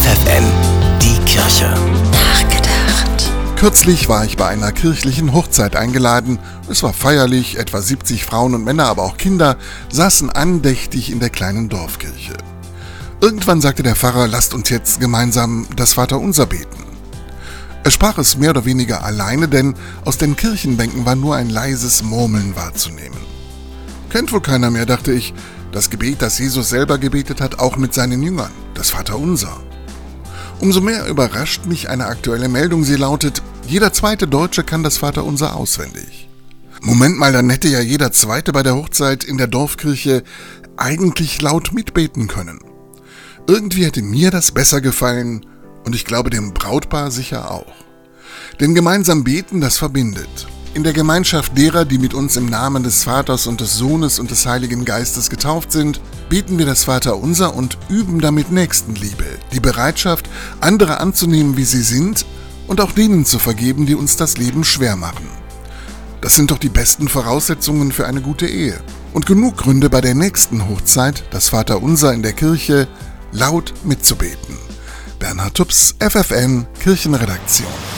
FFN, die Kirche. Nachgedacht. Kürzlich war ich bei einer kirchlichen Hochzeit eingeladen. Es war feierlich, etwa 70 Frauen und Männer, aber auch Kinder saßen andächtig in der kleinen Dorfkirche. Irgendwann sagte der Pfarrer, lasst uns jetzt gemeinsam das Vaterunser beten. Er sprach es mehr oder weniger alleine, denn aus den Kirchenbänken war nur ein leises Murmeln wahrzunehmen. Kennt wohl keiner mehr, dachte ich, das Gebet, das Jesus selber gebetet hat, auch mit seinen Jüngern, das Vaterunser. Umso mehr überrascht mich eine aktuelle Meldung. Sie lautet, jeder zweite Deutsche kann das Vaterunser auswendig. Moment mal, dann hätte ja jeder Zweite bei der Hochzeit in der Dorfkirche eigentlich laut mitbeten können. Irgendwie hätte mir das besser gefallen und ich glaube dem Brautpaar sicher auch. Denn gemeinsam beten, das verbindet. In der Gemeinschaft derer, die mit uns im Namen des Vaters und des Sohnes und des Heiligen Geistes getauft sind, beten wir das Vaterunser und üben damit Nächstenliebe, die Bereitschaft, andere anzunehmen, wie sie sind und auch denen zu vergeben, die uns das Leben schwer machen. Das sind doch die besten Voraussetzungen für eine gute Ehe. Und genug Gründe bei der nächsten Hochzeit, das Vaterunser in der Kirche, laut mitzubeten. Bernhard Tups, FFN, Kirchenredaktion.